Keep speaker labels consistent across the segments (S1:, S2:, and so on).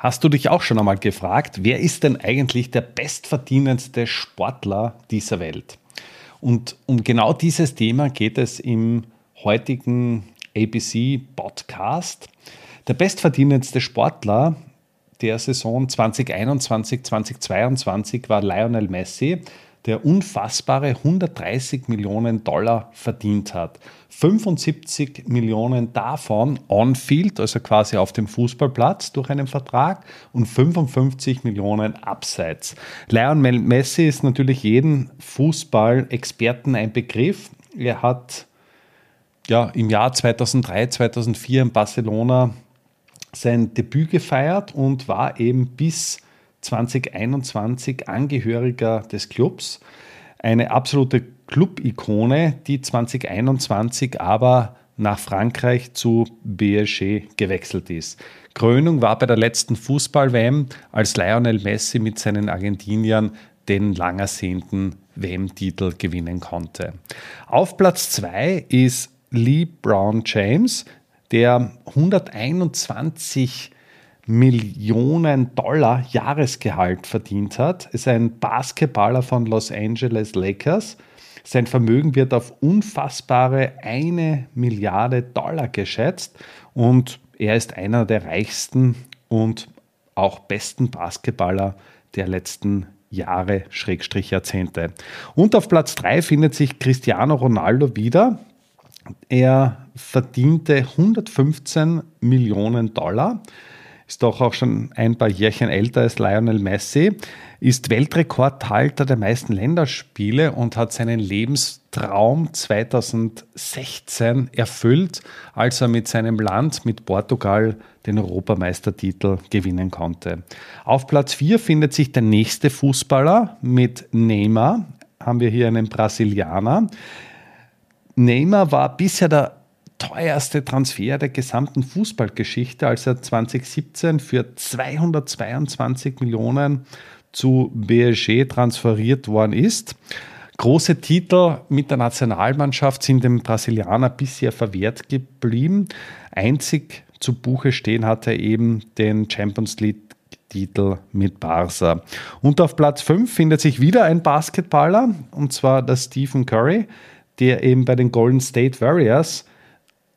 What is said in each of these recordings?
S1: Hast du dich auch schon einmal gefragt, wer ist denn eigentlich der bestverdienendste Sportler dieser Welt? Und um genau dieses Thema geht es im heutigen ABC Podcast. Der bestverdienendste Sportler der Saison 2021, 2022 war Lionel Messi der unfassbare 130 Millionen Dollar verdient hat. 75 Millionen davon on-field, also quasi auf dem Fußballplatz durch einen Vertrag und 55 Millionen abseits. Lionel Messi ist natürlich jeden Fußballexperten ein Begriff. Er hat ja, im Jahr 2003, 2004 in Barcelona sein Debüt gefeiert und war eben bis 2021 Angehöriger des Clubs. Eine absolute Club-Ikone, die 2021 aber nach Frankreich zu PSG gewechselt ist. Krönung war bei der letzten Fußball-WM, als Lionel Messi mit seinen Argentiniern den lang ersehnten WM-Titel gewinnen konnte. Auf Platz 2 ist Lee Brown James, der 121 Millionen Dollar Jahresgehalt verdient hat, ist ein Basketballer von Los Angeles Lakers. Sein Vermögen wird auf unfassbare eine Milliarde Dollar geschätzt und er ist einer der reichsten und auch besten Basketballer der letzten Jahre, Schrägstrich Jahrzehnte. Und auf Platz 3 findet sich Cristiano Ronaldo wieder. Er verdiente 115 Millionen Dollar ist doch auch schon ein paar Jährchen älter als Lionel Messi, ist Weltrekordhalter der meisten Länderspiele und hat seinen Lebenstraum 2016 erfüllt, als er mit seinem Land, mit Portugal, den Europameistertitel gewinnen konnte. Auf Platz 4 findet sich der nächste Fußballer mit Neymar. Haben wir hier einen Brasilianer. Neymar war bisher der teuerste Transfer der gesamten Fußballgeschichte, als er 2017 für 222 Millionen zu BSG transferiert worden ist. Große Titel mit der Nationalmannschaft sind dem Brasilianer bisher verwehrt geblieben. Einzig zu Buche stehen hat er eben den Champions League Titel mit Barca. Und auf Platz 5 findet sich wieder ein Basketballer, und zwar der Stephen Curry, der eben bei den Golden State Warriors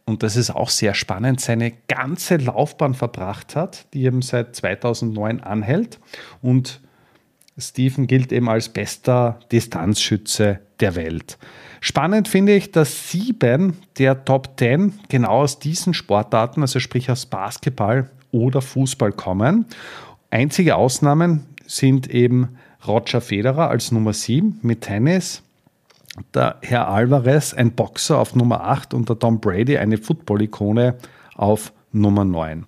S1: und das ist auch sehr spannend, seine ganze Laufbahn verbracht hat, die eben seit 2009 anhält. Und Stephen gilt eben als bester Distanzschütze der Welt. Spannend finde ich, dass sieben der Top Ten genau aus diesen Sportarten, also sprich aus Basketball oder Fußball kommen. Einzige Ausnahmen sind eben Roger Federer als Nummer sieben mit Tennis, der Herr Alvarez ein Boxer auf Nummer 8 und der Tom Brady eine Football-Ikone auf Nummer 9.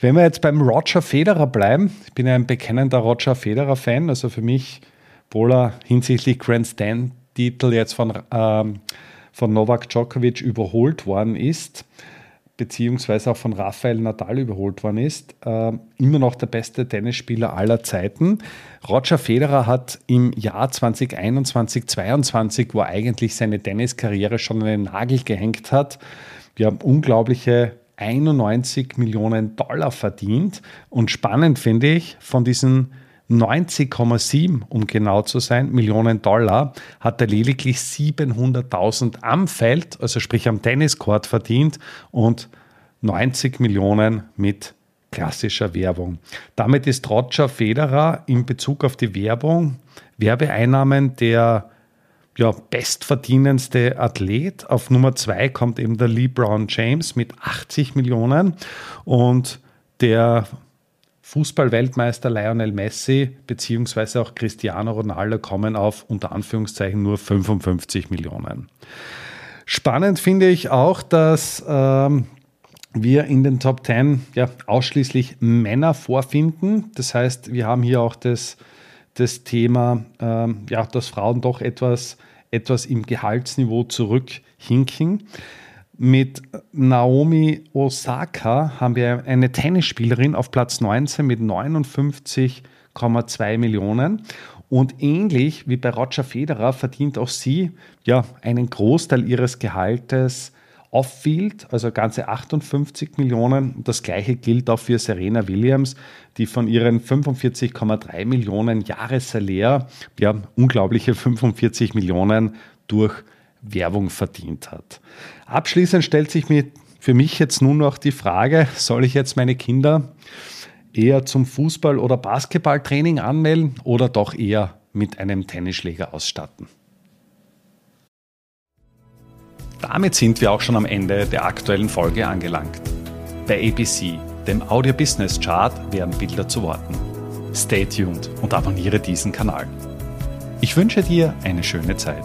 S1: Wenn wir jetzt beim Roger Federer bleiben, ich bin ja ein bekennender Roger Federer-Fan, also für mich, obwohl er hinsichtlich Grand Stand-Titel jetzt von, ähm, von Novak Djokovic überholt worden ist, beziehungsweise auch von Rafael Nadal überholt worden ist, äh, immer noch der beste Tennisspieler aller Zeiten. Roger Federer hat im Jahr 2021, 2022, wo eigentlich seine Tenniskarriere schon den Nagel gehängt hat, wir haben unglaubliche 91 Millionen Dollar verdient. Und spannend finde ich, von diesen 90,7, um genau zu sein, Millionen Dollar hat er lediglich 700.000 am Feld, also sprich am Tenniscourt verdient und 90 Millionen mit klassischer Werbung. Damit ist Roger Federer in Bezug auf die Werbung, Werbeeinnahmen der ja, bestverdienendste Athlet. Auf Nummer zwei kommt eben der Lee Brown James mit 80 Millionen und der Fußballweltmeister Lionel Messi bzw. auch Cristiano Ronaldo kommen auf unter Anführungszeichen nur 55 Millionen. Spannend finde ich auch, dass ähm, wir in den Top 10 ja, ausschließlich Männer vorfinden. Das heißt, wir haben hier auch das, das Thema, ähm, ja, dass Frauen doch etwas, etwas im Gehaltsniveau zurückhinken. Mit Naomi Osaka haben wir eine Tennisspielerin auf Platz 19 mit 59,2 Millionen. Und ähnlich wie bei Roger Federer verdient auch sie ja einen Großteil ihres Gehaltes Off-Field, also ganze 58 Millionen. Das gleiche gilt auch für Serena Williams, die von ihren 45,3 Millionen Jahressalär ja unglaubliche 45 Millionen durch Werbung verdient hat. Abschließend stellt sich mir für mich jetzt nun noch die Frage, soll ich jetzt meine Kinder eher zum Fußball- oder Basketballtraining anmelden oder doch eher mit einem Tennisschläger ausstatten? Damit sind wir auch schon am Ende der aktuellen Folge angelangt. Bei ABC, dem Audio Business Chart, werden Bilder zu Worten. Stay tuned und abonniere diesen Kanal. Ich wünsche dir eine schöne Zeit.